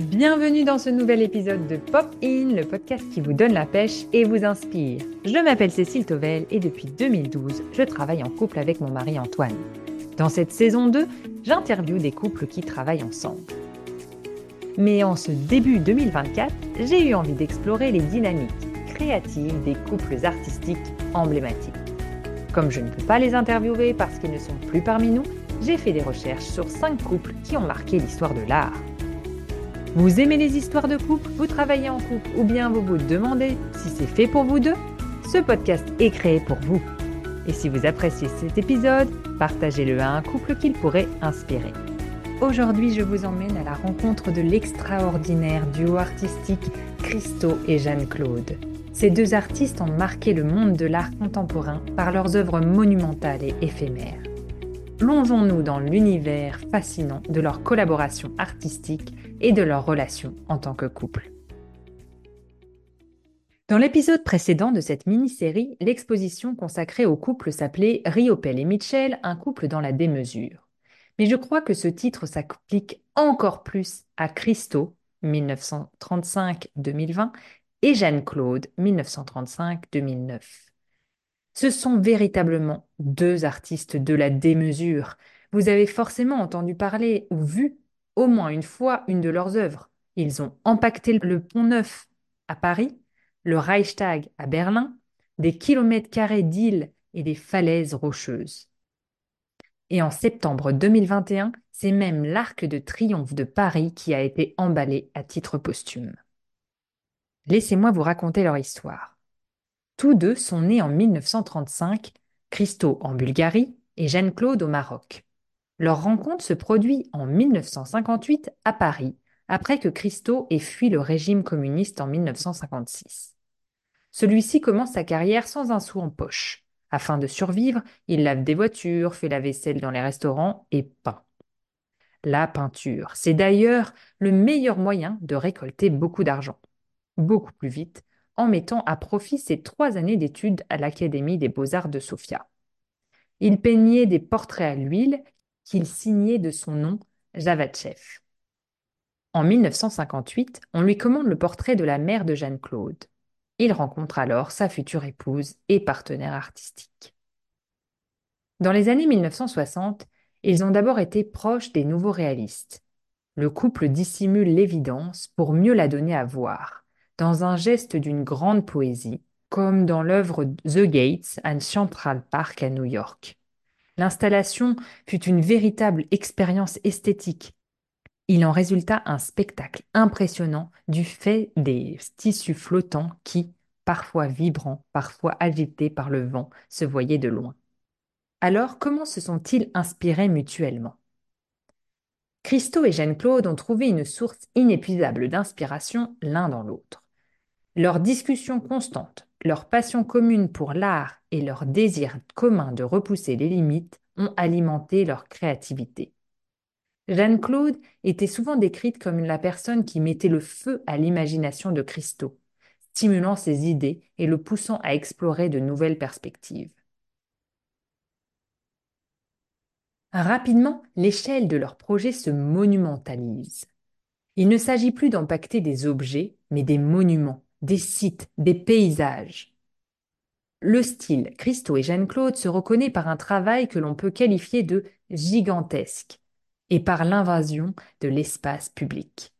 Bienvenue dans ce nouvel épisode de Pop In, le podcast qui vous donne la pêche et vous inspire. Je m'appelle Cécile Tovel et depuis 2012, je travaille en couple avec mon mari Antoine. Dans cette saison 2, j'interviewe des couples qui travaillent ensemble. Mais en ce début 2024, j'ai eu envie d'explorer les dynamiques créatives des couples artistiques emblématiques. Comme je ne peux pas les interviewer parce qu'ils ne sont plus parmi nous, j'ai fait des recherches sur 5 couples qui ont marqué l'histoire de l'art. Vous aimez les histoires de couple Vous travaillez en couple Ou bien vous vous demandez si c'est fait pour vous deux Ce podcast est créé pour vous. Et si vous appréciez cet épisode, partagez-le à un couple qu'il pourrait inspirer. Aujourd'hui, je vous emmène à la rencontre de l'extraordinaire duo artistique Christo et Jeanne-Claude. Ces deux artistes ont marqué le monde de l'art contemporain par leurs œuvres monumentales et éphémères. Plongeons-nous dans l'univers fascinant de leur collaboration artistique et de leur relation en tant que couple. Dans l'épisode précédent de cette mini-série, l'exposition consacrée au couple s'appelait Riopel et Mitchell, un couple dans la démesure. Mais je crois que ce titre s'applique encore plus à Christo, 1935-2020, et Jeanne-Claude, 1935-2009. Ce sont véritablement deux artistes de la démesure. Vous avez forcément entendu parler ou vu au moins une fois une de leurs œuvres. Ils ont empaqueté le Pont Neuf à Paris, le Reichstag à Berlin, des kilomètres carrés d'îles et des falaises rocheuses. Et en septembre 2021, c'est même l'Arc de Triomphe de Paris qui a été emballé à titre posthume. Laissez-moi vous raconter leur histoire. Tous deux sont nés en 1935, Christo en Bulgarie et Jeanne-Claude au Maroc. Leur rencontre se produit en 1958 à Paris, après que Christo ait fui le régime communiste en 1956. Celui-ci commence sa carrière sans un sou en poche. Afin de survivre, il lave des voitures, fait la vaisselle dans les restaurants et peint. La peinture, c'est d'ailleurs le meilleur moyen de récolter beaucoup d'argent. Beaucoup plus vite, en mettant à profit ses trois années d'études à l'Académie des beaux-arts de Sofia. Il peignait des portraits à l'huile qu'il signait de son nom Javatchev. En 1958, on lui commande le portrait de la mère de Jeanne-Claude. Il rencontre alors sa future épouse et partenaire artistique. Dans les années 1960, ils ont d'abord été proches des nouveaux réalistes. Le couple dissimule l'évidence pour mieux la donner à voir, dans un geste d'une grande poésie, comme dans l'œuvre The Gates and Central Park à New York. L'installation fut une véritable expérience esthétique. Il en résulta un spectacle impressionnant du fait des tissus flottants qui, parfois vibrants, parfois agités par le vent, se voyaient de loin. Alors, comment se sont-ils inspirés mutuellement? Christo et Jeanne-Claude ont trouvé une source inépuisable d'inspiration l'un dans l'autre. Leur discussion constante, leur passion commune pour l'art et leur désir commun de repousser les limites ont alimenté leur créativité. Jeanne-Claude était souvent décrite comme la personne qui mettait le feu à l'imagination de Christo, stimulant ses idées et le poussant à explorer de nouvelles perspectives. Rapidement, l'échelle de leur projet se monumentalise. Il ne s'agit plus d'empacter des objets, mais des monuments, des sites, des paysages. Le style Christo et Jeanne-Claude se reconnaît par un travail que l'on peut qualifier de gigantesque et par l'invasion de l'espace public.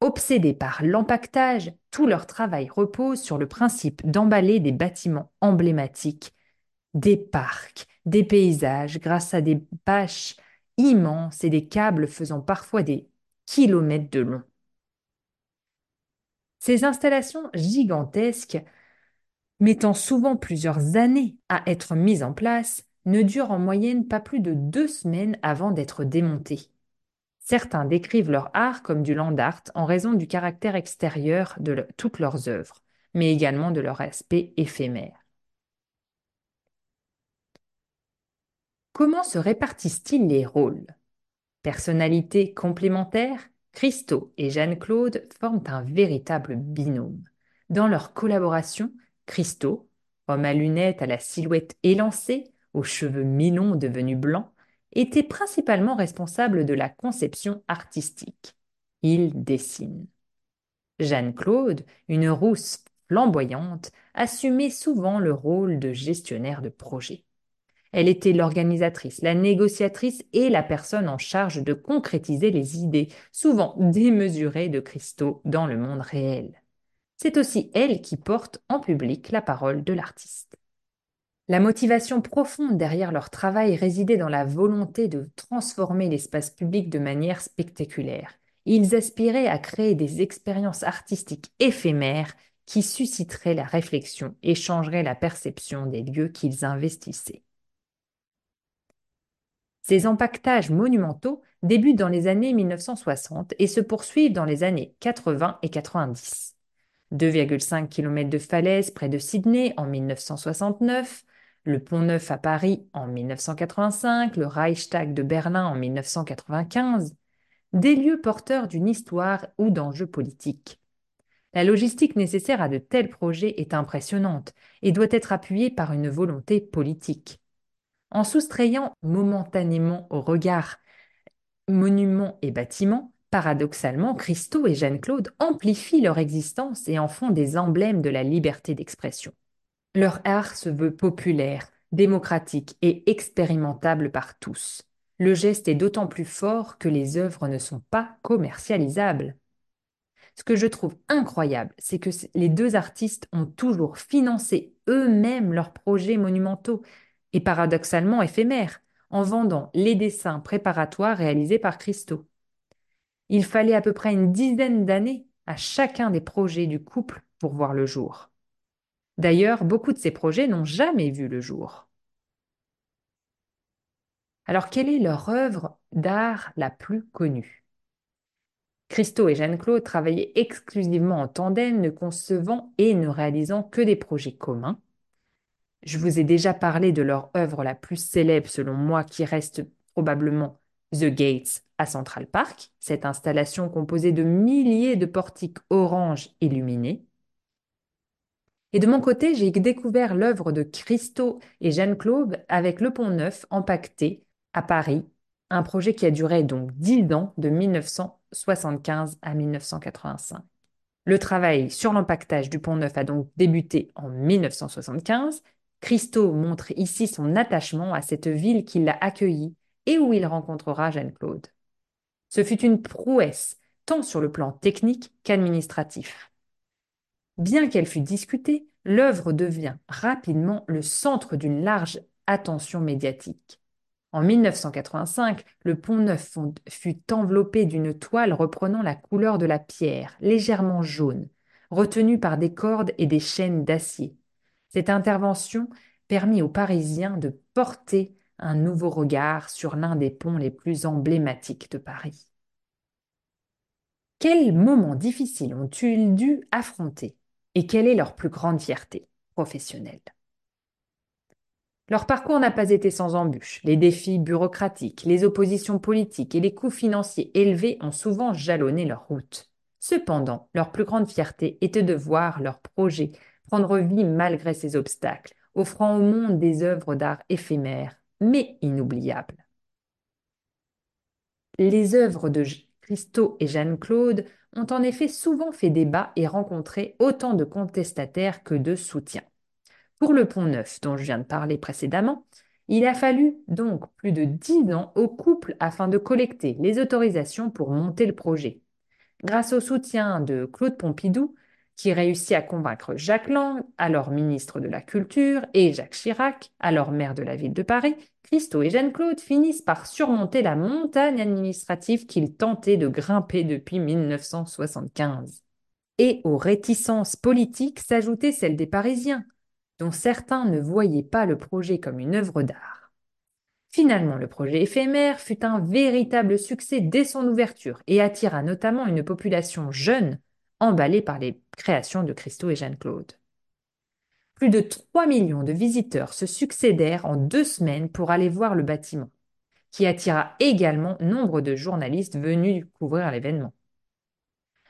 Obsédés par l'empaquetage, tout leur travail repose sur le principe d'emballer des bâtiments emblématiques, des parcs, des paysages grâce à des bâches immenses et des câbles faisant parfois des kilomètres de long. Ces installations gigantesques, mettant souvent plusieurs années à être mises en place, ne durent en moyenne pas plus de deux semaines avant d'être démontées. Certains décrivent leur art comme du land art en raison du caractère extérieur de toutes leurs œuvres, mais également de leur aspect éphémère. Comment se répartissent-ils les rôles? Personnalités complémentaires? Christo et Jeanne-Claude forment un véritable binôme. Dans leur collaboration, Christo, homme à lunettes à la silhouette élancée, aux cheveux mi-longs devenus blancs, était principalement responsable de la conception artistique. il dessine. Jeanne-Claude, une rousse flamboyante, assumait souvent le rôle de gestionnaire de projet. Elle était l'organisatrice, la négociatrice et la personne en charge de concrétiser les idées, souvent démesurées de Christo dans le monde réel. C'est aussi elle qui porte en public la parole de l'artiste. La motivation profonde derrière leur travail résidait dans la volonté de transformer l'espace public de manière spectaculaire. Ils aspiraient à créer des expériences artistiques éphémères qui susciteraient la réflexion et changeraient la perception des lieux qu'ils investissaient. Ces empaquetages monumentaux débutent dans les années 1960 et se poursuivent dans les années 80 et 90. 2,5 km de falaise près de Sydney en 1969, le Pont Neuf à Paris en 1985, le Reichstag de Berlin en 1995, des lieux porteurs d'une histoire ou d'enjeux politiques. La logistique nécessaire à de tels projets est impressionnante et doit être appuyée par une volonté politique. En soustrayant momentanément au regard monuments et bâtiments, paradoxalement, Christo et Jeanne-Claude amplifient leur existence et en font des emblèmes de la liberté d'expression. Leur art se veut populaire, démocratique et expérimentable par tous. Le geste est d'autant plus fort que les œuvres ne sont pas commercialisables. Ce que je trouve incroyable, c'est que les deux artistes ont toujours financé eux-mêmes leurs projets monumentaux, et paradoxalement éphémères, en vendant les dessins préparatoires réalisés par Christo. Il fallait à peu près une dizaine d'années à chacun des projets du couple pour voir le jour. D'ailleurs, beaucoup de ces projets n'ont jamais vu le jour. Alors, quelle est leur œuvre d'art la plus connue? Christo et Jeanne-Claude travaillaient exclusivement en tandem, ne concevant et ne réalisant que des projets communs. Je vous ai déjà parlé de leur œuvre la plus célèbre selon moi qui reste probablement The Gates à Central Park, cette installation composée de milliers de portiques orange illuminés. Et de mon côté, j'ai découvert l'œuvre de Christo et Jeanne-Claude avec le Pont Neuf empaqueté à Paris, un projet qui a duré donc dix ans de 1975 à 1985. Le travail sur l'empaquetage du Pont Neuf a donc débuté en 1975 Christo montre ici son attachement à cette ville qui l'a accueilli et où il rencontrera Jeanne-Claude. Ce fut une prouesse, tant sur le plan technique qu'administratif. Bien qu'elle fût discutée, l'œuvre devient rapidement le centre d'une large attention médiatique. En 1985, le pont neuf fut enveloppé d'une toile reprenant la couleur de la pierre, légèrement jaune, retenue par des cordes et des chaînes d'acier. Cette intervention permit aux Parisiens de porter un nouveau regard sur l'un des ponts les plus emblématiques de Paris. Quels moments difficiles ont-ils dû affronter et quelle est leur plus grande fierté professionnelle? Leur parcours n'a pas été sans embûches. Les défis bureaucratiques, les oppositions politiques et les coûts financiers élevés ont souvent jalonné leur route. Cependant, leur plus grande fierté était de voir leur projet prendre vie malgré ces obstacles, offrant au monde des œuvres d'art éphémères, mais inoubliables. Les œuvres de Christo et Jeanne-Claude ont en effet souvent fait débat et rencontré autant de contestataires que de soutiens. Pour le Pont Neuf, dont je viens de parler précédemment, il a fallu donc plus de dix ans au couple afin de collecter les autorisations pour monter le projet. Grâce au soutien de Claude Pompidou, qui réussit à convaincre Jacques Lang, alors ministre de la Culture, et Jacques Chirac, alors maire de la ville de Paris, Christo et Jeanne-Claude finissent par surmonter la montagne administrative qu'ils tentaient de grimper depuis 1975. Et aux réticences politiques s'ajoutait celle des Parisiens, dont certains ne voyaient pas le projet comme une œuvre d'art. Finalement, le projet éphémère fut un véritable succès dès son ouverture et attira notamment une population jeune emballés par les créations de Christo et Jeanne-Claude. Plus de 3 millions de visiteurs se succédèrent en deux semaines pour aller voir le bâtiment, qui attira également nombre de journalistes venus couvrir l'événement.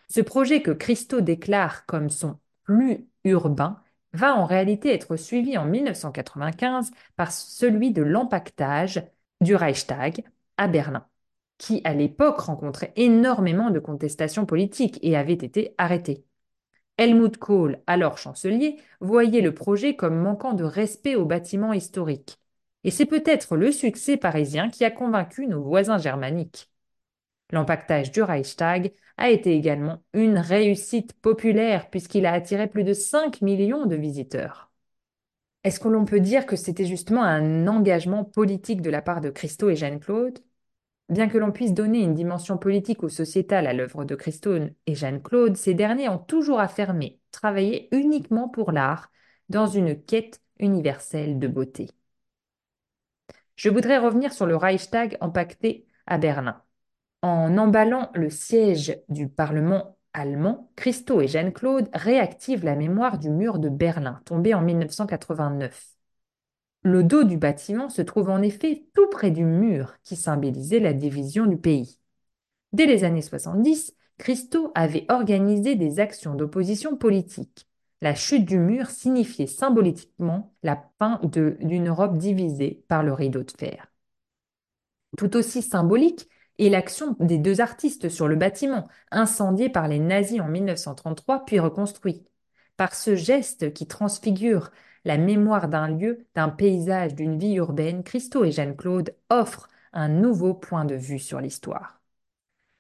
Ce projet que Christo déclare comme son plus urbain va en réalité être suivi en 1995 par celui de l'empaquetage du Reichstag à Berlin. Qui à l'époque rencontrait énormément de contestations politiques et avait été arrêté. Helmut Kohl, alors chancelier, voyait le projet comme manquant de respect aux bâtiments historiques. Et c'est peut-être le succès parisien qui a convaincu nos voisins germaniques. L'empaquetage du Reichstag a été également une réussite populaire puisqu'il a attiré plus de 5 millions de visiteurs. Est-ce que l'on peut dire que c'était justement un engagement politique de la part de Christo et Jeanne-Claude? Bien que l'on puisse donner une dimension politique ou sociétale à l'œuvre de Christo et Jeanne-Claude, ces derniers ont toujours affirmé travailler uniquement pour l'art dans une quête universelle de beauté. Je voudrais revenir sur le Reichstag empaqueté à Berlin. En emballant le siège du Parlement allemand, Christo et Jeanne-Claude réactivent la mémoire du mur de Berlin, tombé en 1989. Le dos du bâtiment se trouve en effet tout près du mur qui symbolisait la division du pays. Dès les années 70, Christo avait organisé des actions d'opposition politique. La chute du mur signifiait symboliquement la fin d'une Europe divisée par le rideau de fer. Tout aussi symbolique est l'action des deux artistes sur le bâtiment, incendié par les nazis en 1933 puis reconstruit. Par ce geste qui transfigure la mémoire d'un lieu, d'un paysage, d'une vie urbaine, Christo et Jeanne-Claude offrent un nouveau point de vue sur l'histoire.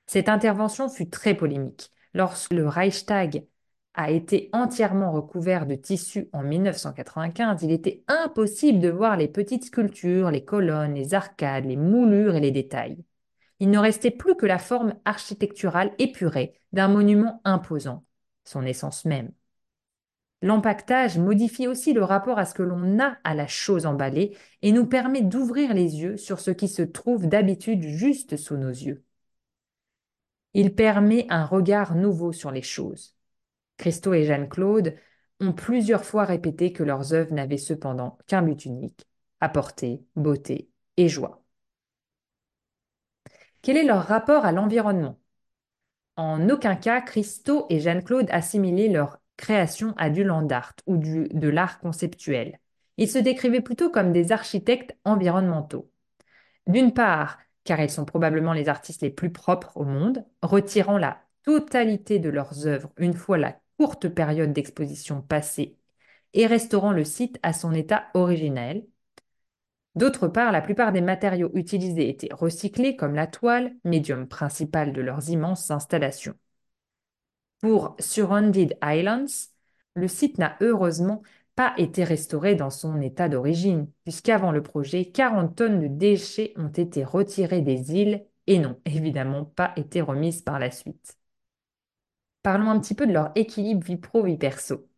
Cette intervention fut très polémique. Lorsque le Reichstag a été entièrement recouvert de tissu en 1995, il était impossible de voir les petites sculptures, les colonnes, les arcades, les moulures et les détails. Il ne restait plus que la forme architecturale épurée d'un monument imposant, son essence même. L'empaquetage modifie aussi le rapport à ce que l'on a à la chose emballée et nous permet d'ouvrir les yeux sur ce qui se trouve d'habitude juste sous nos yeux. Il permet un regard nouveau sur les choses. Christo et Jeanne-Claude ont plusieurs fois répété que leurs œuvres n'avaient cependant qu'un but unique, apporter beauté et joie. Quel est leur rapport à l'environnement? En aucun cas, Christo et Jeanne-Claude assimilaient leur création à du land art ou du, de l'art conceptuel. Ils se décrivaient plutôt comme des architectes environnementaux. D'une part, car ils sont probablement les artistes les plus propres au monde, retirant la totalité de leurs œuvres une fois la courte période d'exposition passée et restaurant le site à son état originel. D'autre part, la plupart des matériaux utilisés étaient recyclés comme la toile, médium principal de leurs immenses installations. Pour Surrounded Islands, le site n'a heureusement pas été restauré dans son état d'origine, puisqu'avant le projet, 40 tonnes de déchets ont été retirées des îles et n'ont évidemment pas été remises par la suite. Parlons un petit peu de leur équilibre vie pro-vie perso.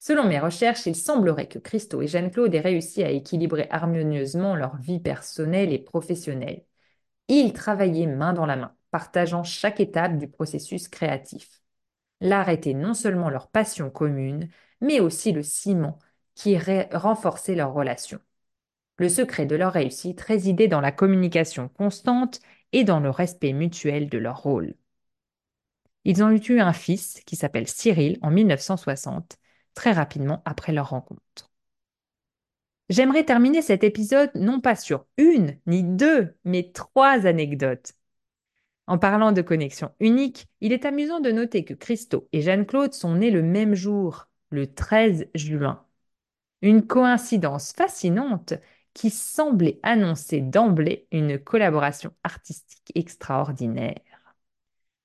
Selon mes recherches, il semblerait que Christo et Jeanne-Claude aient réussi à équilibrer harmonieusement leur vie personnelle et professionnelle. Ils travaillaient main dans la main, partageant chaque étape du processus créatif. L'art était non seulement leur passion commune, mais aussi le ciment qui renforçait leur relation. Le secret de leur réussite résidait dans la communication constante et dans le respect mutuel de leur rôle. Ils ont eu un fils qui s'appelle Cyril en 1960, très rapidement après leur rencontre. J'aimerais terminer cet épisode non pas sur une ni deux, mais trois anecdotes en parlant de connexion unique, il est amusant de noter que Christo et Jeanne-Claude sont nés le même jour, le 13 juin. Une coïncidence fascinante qui semblait annoncer d'emblée une collaboration artistique extraordinaire.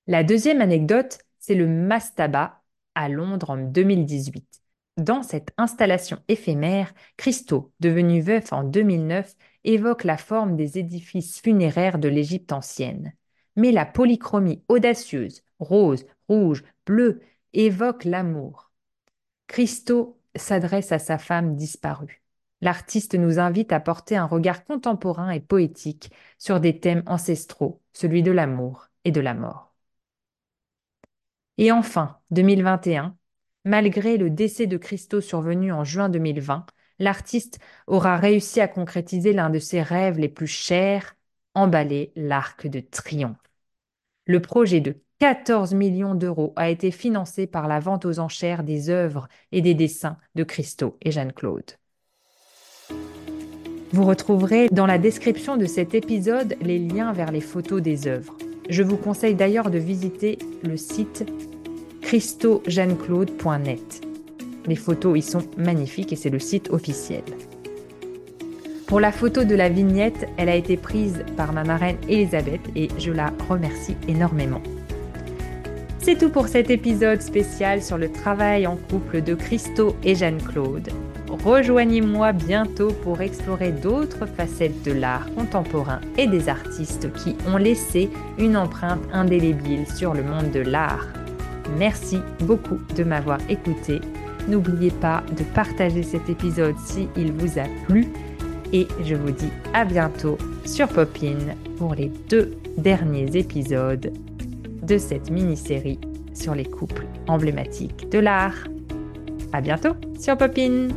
La deuxième anecdote, c'est le Mastaba à Londres en 2018. Dans cette installation éphémère, Christo, devenu veuf en 2009, évoque la forme des édifices funéraires de l'Égypte ancienne mais la polychromie audacieuse, rose, rouge, bleu, évoque l'amour. Christo s'adresse à sa femme disparue. L'artiste nous invite à porter un regard contemporain et poétique sur des thèmes ancestraux, celui de l'amour et de la mort. Et enfin, 2021, malgré le décès de Christo survenu en juin 2020, l'artiste aura réussi à concrétiser l'un de ses rêves les plus chers, emballer l'arc de triomphe. Le projet de 14 millions d'euros a été financé par la vente aux enchères des œuvres et des dessins de Christo et Jeanne-Claude. Vous retrouverez dans la description de cet épisode les liens vers les photos des œuvres. Je vous conseille d'ailleurs de visiter le site christojeanneclaude.net. Les photos y sont magnifiques et c'est le site officiel. Pour la photo de la vignette, elle a été prise par ma marraine Elisabeth et je la remercie énormément. C'est tout pour cet épisode spécial sur le travail en couple de Christo et Jeanne-Claude. Rejoignez-moi bientôt pour explorer d'autres facettes de l'art contemporain et des artistes qui ont laissé une empreinte indélébile sur le monde de l'art. Merci beaucoup de m'avoir écouté. N'oubliez pas de partager cet épisode si il vous a plu et je vous dis à bientôt sur Popin pour les deux derniers épisodes de cette mini-série sur les couples emblématiques de l'art. À bientôt sur Popin!